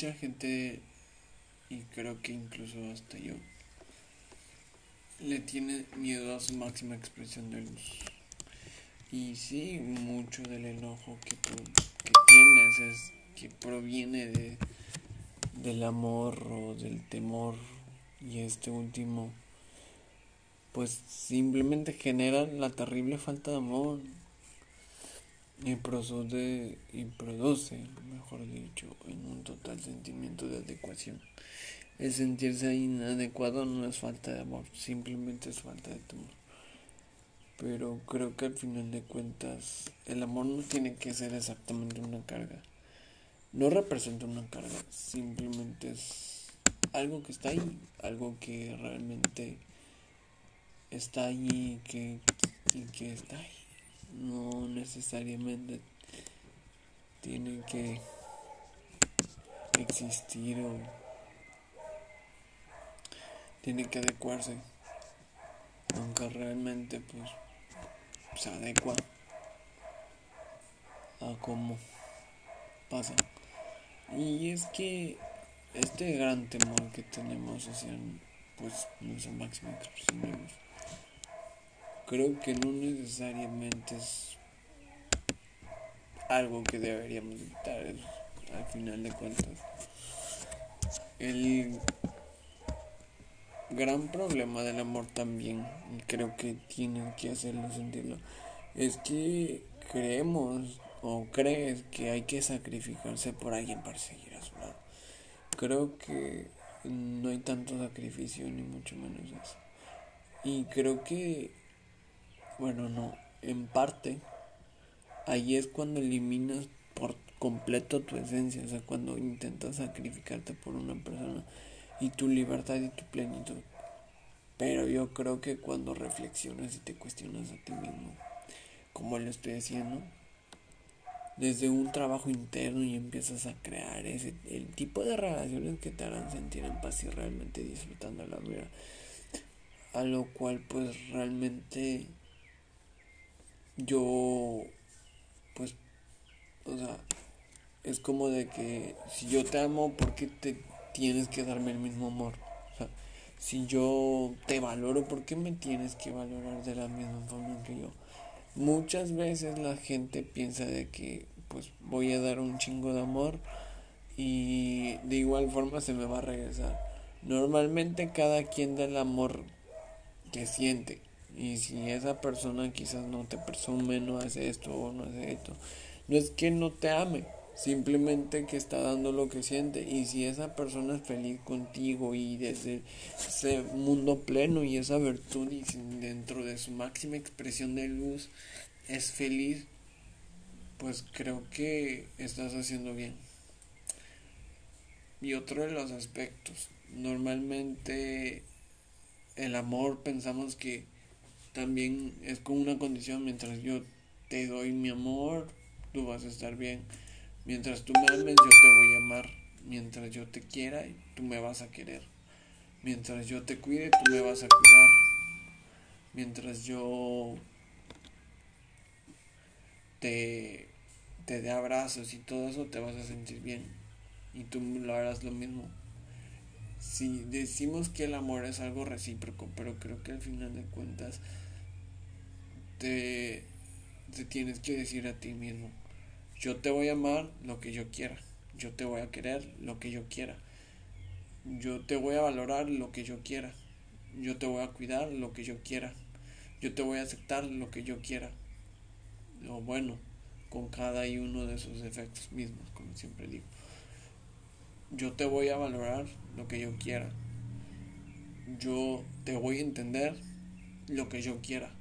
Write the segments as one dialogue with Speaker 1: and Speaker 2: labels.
Speaker 1: mucha gente, y creo que incluso hasta yo, le tiene miedo a su máxima expresión de luz. Y sí, mucho del enojo que tú que tienes es que proviene de del amor o del temor y este último pues simplemente genera la terrible falta de amor y produce, y produce, mejor total sentimiento de adecuación. El sentirse inadecuado no es falta de amor, simplemente es falta de temor. Pero creo que al final de cuentas el amor no tiene que ser exactamente una carga. No representa una carga, simplemente es algo que está ahí, algo que realmente está ahí y que está ahí. No necesariamente tiene que existir o tiene que adecuarse. Aunque realmente pues se adecua a cómo pasa. Y es que este gran temor que tenemos hacia pues nuestra máxima expresión creo que no necesariamente es algo que deberíamos evitar al final de cuentas. El gran problema del amor también, y creo que tienen que hacerlo sentirlo, es que creemos o crees que hay que sacrificarse por alguien para seguir a su lado. Creo que no hay tanto sacrificio ni mucho menos eso. Y creo que bueno, no, en parte, ahí es cuando eliminas completo tu esencia, o sea, cuando intentas sacrificarte por una persona y tu libertad y tu plenitud. Pero yo creo que cuando reflexionas y te cuestionas a ti mismo, como le estoy diciendo, desde un trabajo interno y empiezas a crear ese, el tipo de relaciones que te harán sentir en paz y realmente disfrutando la vida. A lo cual pues realmente yo, pues, o sea, es como de que si yo te amo, ¿por qué te tienes que darme el mismo amor? O sea, si yo te valoro, ¿por qué me tienes que valorar de la misma forma que yo? Muchas veces la gente piensa de que pues voy a dar un chingo de amor y de igual forma se me va a regresar. Normalmente cada quien da el amor que siente. Y si esa persona quizás no te presume, no hace esto o no hace esto, no es que no te ame, simplemente que está dando lo que siente. Y si esa persona es feliz contigo y desde ese mundo pleno y esa virtud y dentro de su máxima expresión de luz es feliz, pues creo que estás haciendo bien. Y otro de los aspectos, normalmente el amor pensamos que también es con una condición, mientras yo te doy mi amor, tú vas a estar bien. Mientras tú me ames, yo te voy a amar. Mientras yo te quiera, tú me vas a querer. Mientras yo te cuide, tú me vas a cuidar. Mientras yo te, te dé abrazos y todo eso, te vas a sentir bien. Y tú lo harás lo mismo. Si decimos que el amor es algo recíproco, pero creo que al final de cuentas te, te tienes que decir a ti mismo, yo te voy a amar lo que yo quiera, yo te voy a querer lo que yo quiera, yo te voy a valorar lo que yo quiera, yo te voy a cuidar lo que yo quiera, yo te voy a aceptar lo que yo quiera, o bueno, con cada uno de esos defectos mismos, como siempre digo. Yo te voy a valorar lo que yo quiera. Yo te voy a entender lo que yo quiera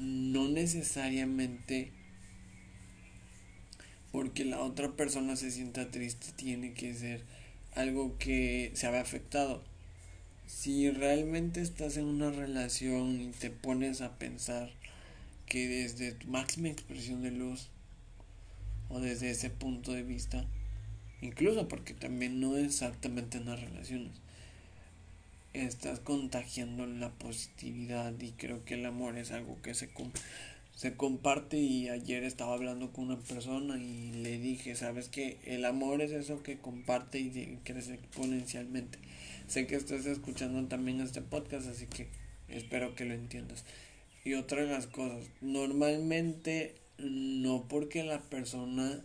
Speaker 1: no necesariamente porque la otra persona se sienta triste tiene que ser algo que se había afectado. Si realmente estás en una relación y te pones a pensar que desde tu máxima expresión de luz o desde ese punto de vista, incluso porque también no exactamente en las relaciones, estás contagiando la positividad y creo que el amor es algo que se se comparte y ayer estaba hablando con una persona y le dije, sabes que el amor es eso que comparte y crece exponencialmente. Sé que estás escuchando también este podcast, así que espero que lo entiendas. Y otra de las cosas, normalmente no porque la persona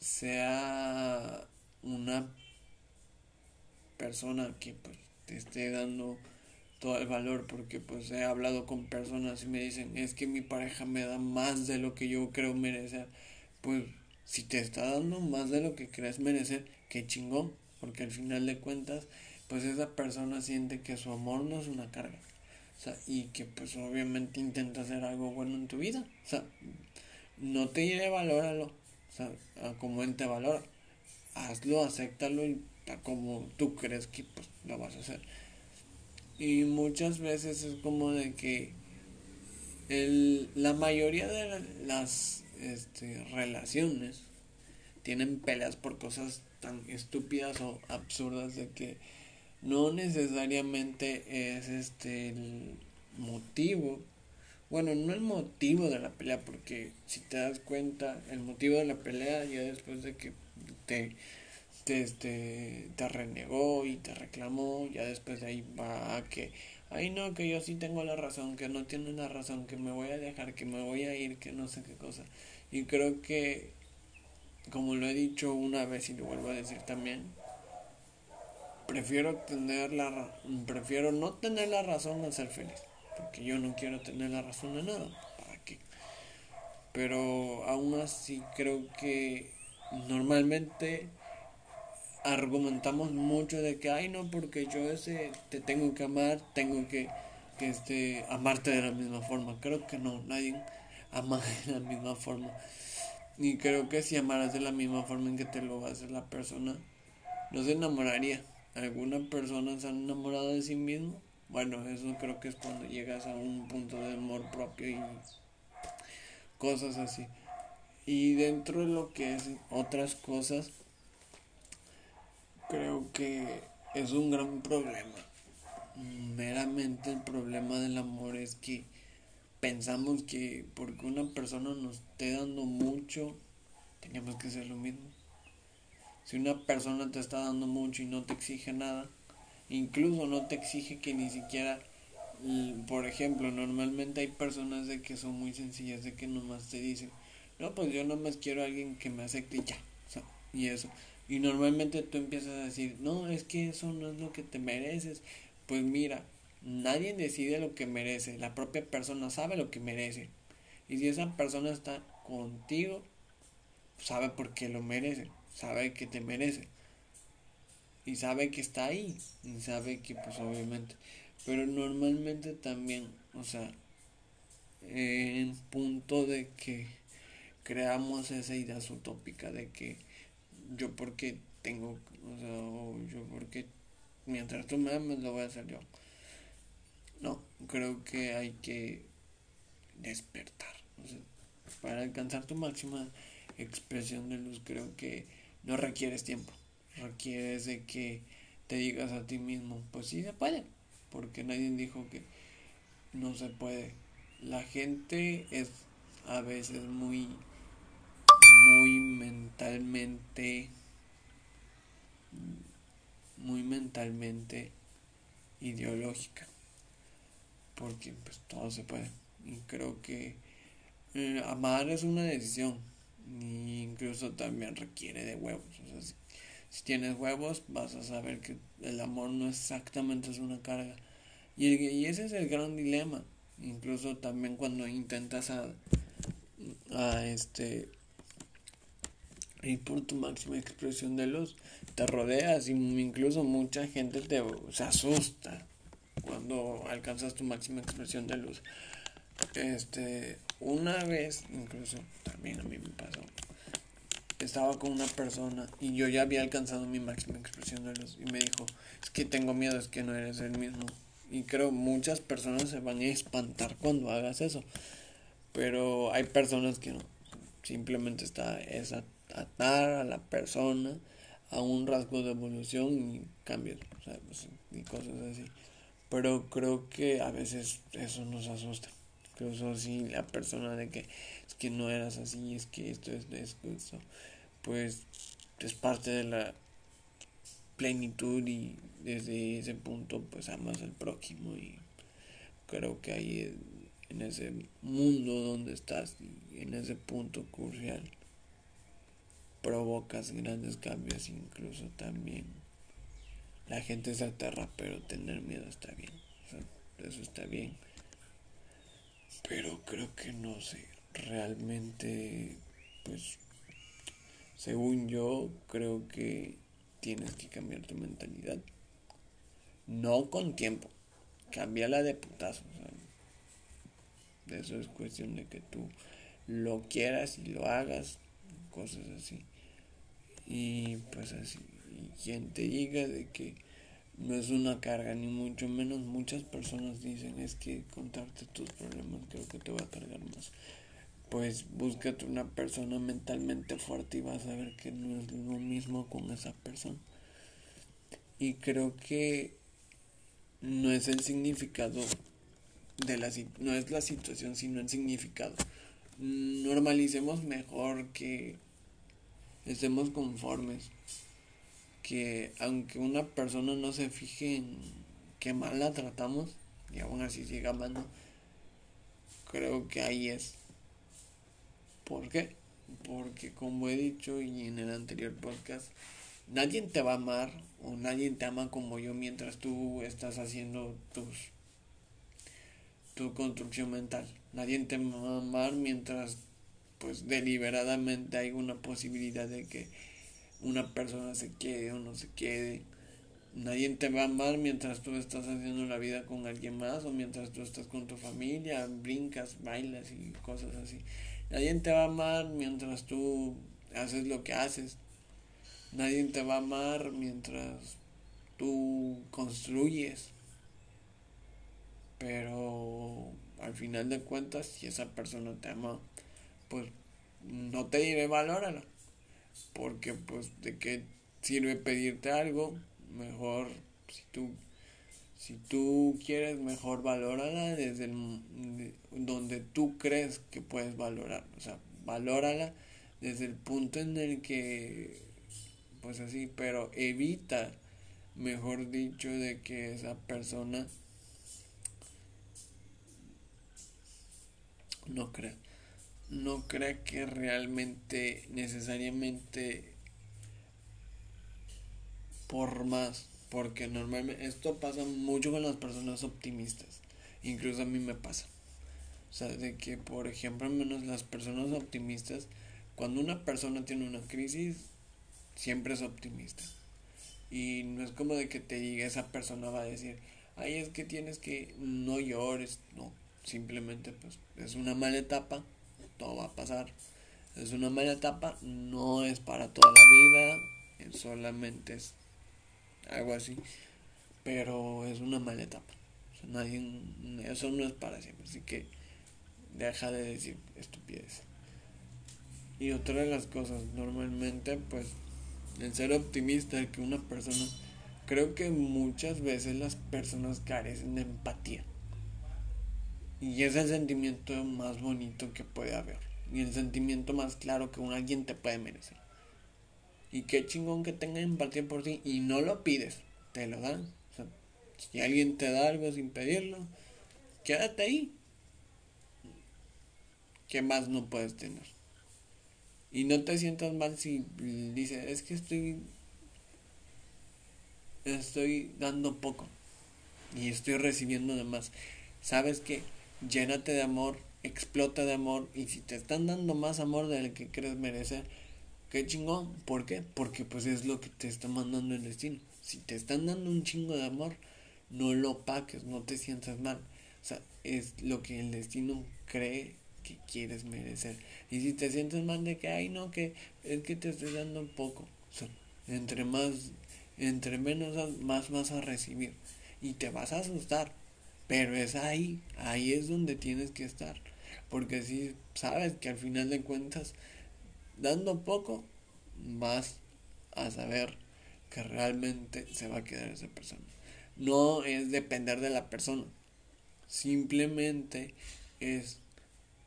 Speaker 1: sea una persona que pues te esté dando todo el valor porque pues he hablado con personas y me dicen es que mi pareja me da más de lo que yo creo merecer pues si te está dando más de lo que crees merecer qué chingón porque al final de cuentas pues esa persona siente que su amor no es una carga o sea y que pues obviamente intenta hacer algo bueno en tu vida o sea no te lleve valóralo o sea como él te valora hazlo acéptalo y como tú crees que pues lo vas a hacer y muchas veces es como de que el, la mayoría de las este, relaciones tienen peleas por cosas tan estúpidas o absurdas de que no necesariamente es este el motivo. Bueno no el motivo de la pelea porque si te das cuenta el motivo de la pelea ya después de que te este, te renegó y te reclamó, ya después de ahí va a que, ay no, que yo sí tengo la razón, que no tiene la razón, que me voy a dejar, que me voy a ir, que no sé qué cosa. Y creo que, como lo he dicho una vez y lo vuelvo a decir también, prefiero tener la prefiero no tener la razón a ser feliz, porque yo no quiero tener la razón de nada, ¿para qué? Pero aún así creo que normalmente argumentamos mucho de que, ay, no, porque yo ese te tengo que amar, tengo que, que este, amarte de la misma forma. Creo que no, nadie ama de la misma forma. Y creo que si amaras de la misma forma en que te lo hacer la persona, no se enamoraría. ¿Alguna persona se ha enamorado de sí mismo? Bueno, eso creo que es cuando llegas a un punto de amor propio y cosas así. Y dentro de lo que es otras cosas, creo que es un gran problema. Meramente el problema del amor es que pensamos que porque una persona nos esté dando mucho, tenemos que hacer lo mismo. Si una persona te está dando mucho y no te exige nada, incluso no te exige que ni siquiera, por ejemplo, normalmente hay personas de que son muy sencillas, de que nomás te dicen, no, pues yo nomás quiero a alguien que me acepte y ya, y eso. Y normalmente tú empiezas a decir, no, es que eso no es lo que te mereces. Pues mira, nadie decide lo que merece, la propia persona sabe lo que merece. Y si esa persona está contigo, sabe por qué lo merece, sabe que te merece. Y sabe que está ahí, y sabe que pues obviamente. Pero normalmente también, o sea, en punto de que creamos esa idea utópica de que yo porque tengo, o sea, yo porque mientras tú me ames lo voy a hacer yo. No, creo que hay que despertar. para alcanzar tu máxima expresión de luz creo que no requieres tiempo. Requieres de que te digas a ti mismo, pues sí se puede. Porque nadie dijo que no se puede. La gente es a veces muy muy mentalmente muy mentalmente ideológica. Porque pues todo se puede. Y creo que eh, amar es una decisión. E incluso también requiere de huevos. Si, tienes huevos vas a saber que el amor no exactamente es una carga. Y, y ese es el gran dilema. Incluso también cuando intentas a, a este y por tu máxima expresión de luz te rodeas y incluso mucha gente te se asusta cuando alcanzas tu máxima expresión de luz. Este una vez incluso también a mí me pasó estaba con una persona y yo ya había alcanzado mi máxima expresión de luz y me dijo es que tengo miedo es que no eres el mismo y creo muchas personas se van a espantar cuando hagas eso pero hay personas que no simplemente está esa atar a la persona a un rasgo de evolución y cambios pues, y cosas así. Pero creo que a veces eso nos asusta. Incluso si la persona de que es que no eras así, es que esto es esto, pues es parte de la plenitud y desde ese punto pues amas al prójimo y creo que ahí en ese mundo donde estás y en ese punto crucial provocas grandes cambios incluso también la gente se aterra pero tener miedo está bien. Eso está bien. Pero creo que no sé realmente pues según yo creo que tienes que cambiar tu mentalidad. No con tiempo cámbiala de putazo eso es cuestión de que tú lo quieras y lo hagas cosas así. Y pues así y quien te diga de que no es una carga ni mucho menos muchas personas dicen es que contarte tus problemas creo que te va a cargar más pues búscate una persona mentalmente fuerte y vas a ver que no es lo mismo con esa persona. Y creo que no es el significado de la no es la situación sino el significado normalicemos mejor que estemos conformes que aunque una persona no se fije en qué mal la tratamos y aún así sigue amando creo que ahí es ¿por qué? porque como he dicho y en el anterior podcast nadie te va a amar o nadie te ama como yo mientras tú estás haciendo tus tu construcción mental. Nadie te va a amar mientras pues deliberadamente hay una posibilidad de que una persona se quede o no se quede. Nadie te va a amar mientras tú estás haciendo la vida con alguien más o mientras tú estás con tu familia, brincas, bailas y cosas así. Nadie te va a amar mientras tú haces lo que haces. Nadie te va a amar mientras tú construyes. Pero al final de cuentas, si esa persona te ama, pues no te diré valórala. Porque pues de qué sirve pedirte algo, mejor si tú si tú quieres mejor valórala desde donde tú crees que puedes valorar, o sea, valórala desde el punto en el que pues así, pero evita, mejor dicho, de que esa persona no crea, no crea que realmente necesariamente por más, porque normalmente esto pasa mucho con las personas optimistas, incluso a mí me pasa. O sea, de que, por ejemplo, al menos las personas optimistas, cuando una persona tiene una crisis, siempre es optimista. Y no es como de que te diga esa persona va a decir, ay, es que tienes que no llores. No, simplemente pues es una mala etapa, todo va a pasar. Es una mala etapa, no es para toda la vida, solamente es algo así. Pero es una mala etapa. nadie, eso no es para siempre, así que deja de decir estupidez. Y otra de las cosas, normalmente pues el ser optimista que una persona, creo que muchas veces las personas carecen de empatía. Y es el sentimiento más bonito que puede haber. Y el sentimiento más claro que un alguien te puede merecer. Y qué chingón que tenga empatía por ti y no lo pides, te lo dan. Si alguien te da algo sin pedirlo, quédate ahí. ¿Qué más no puedes tener? Y no te sientas mal si dices, es que estoy estoy dando poco y estoy recibiendo de más. Sabes que llénate de amor, explota de amor y si te están dando más amor del que crees merecer, qué chingón. ¿Por qué? Porque pues es lo que te está mandando el destino. Si te están dando un chingo de amor, no lo paques, no te sientas mal. O sea, es lo que el destino cree que quieres merecer. Y si te sientes mal de que, ay, no, que es que te estoy dando poco. O sea, entre más, entre menos, más vas a recibir. Y te vas a asustar. Pero es ahí, ahí es donde tienes que estar. Porque si sabes que al final de cuentas, dando poco, vas a saber que realmente se va a quedar esa persona. No es depender de la persona. Simplemente es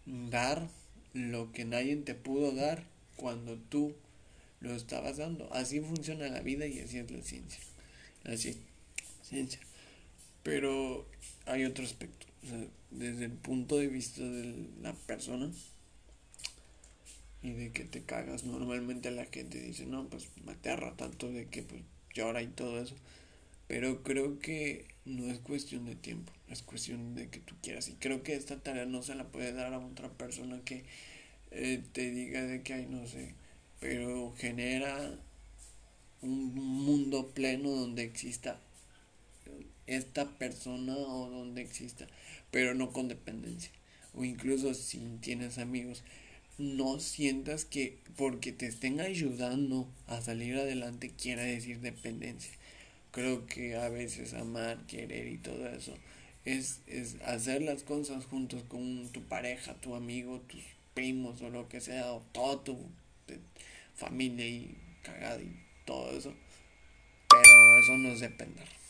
Speaker 1: dar lo que nadie te pudo dar cuando tú lo estabas dando. Así funciona la vida y así es la ciencia. Así ciencia. Pero hay otro aspecto. desde el punto de vista de la persona y de que te cagas, normalmente la gente dice, no, pues me aterra tanto de que pues llora y todo eso. Pero creo que no es cuestión de tiempo, es cuestión de que tú quieras. Y creo que esta tarea no se la puede dar a otra persona que eh, te diga de que hay, no sé, pero genera un mundo pleno donde exista esta persona o donde exista, pero no con dependencia. O incluso si tienes amigos, no sientas que porque te estén ayudando a salir adelante quiera decir dependencia. Creo que a veces amar, querer y todo eso es, es hacer las cosas juntos con tu pareja, tu amigo, tus primos o lo que sea, o toda tu familia y cagada y todo eso. Pero eso no es depender.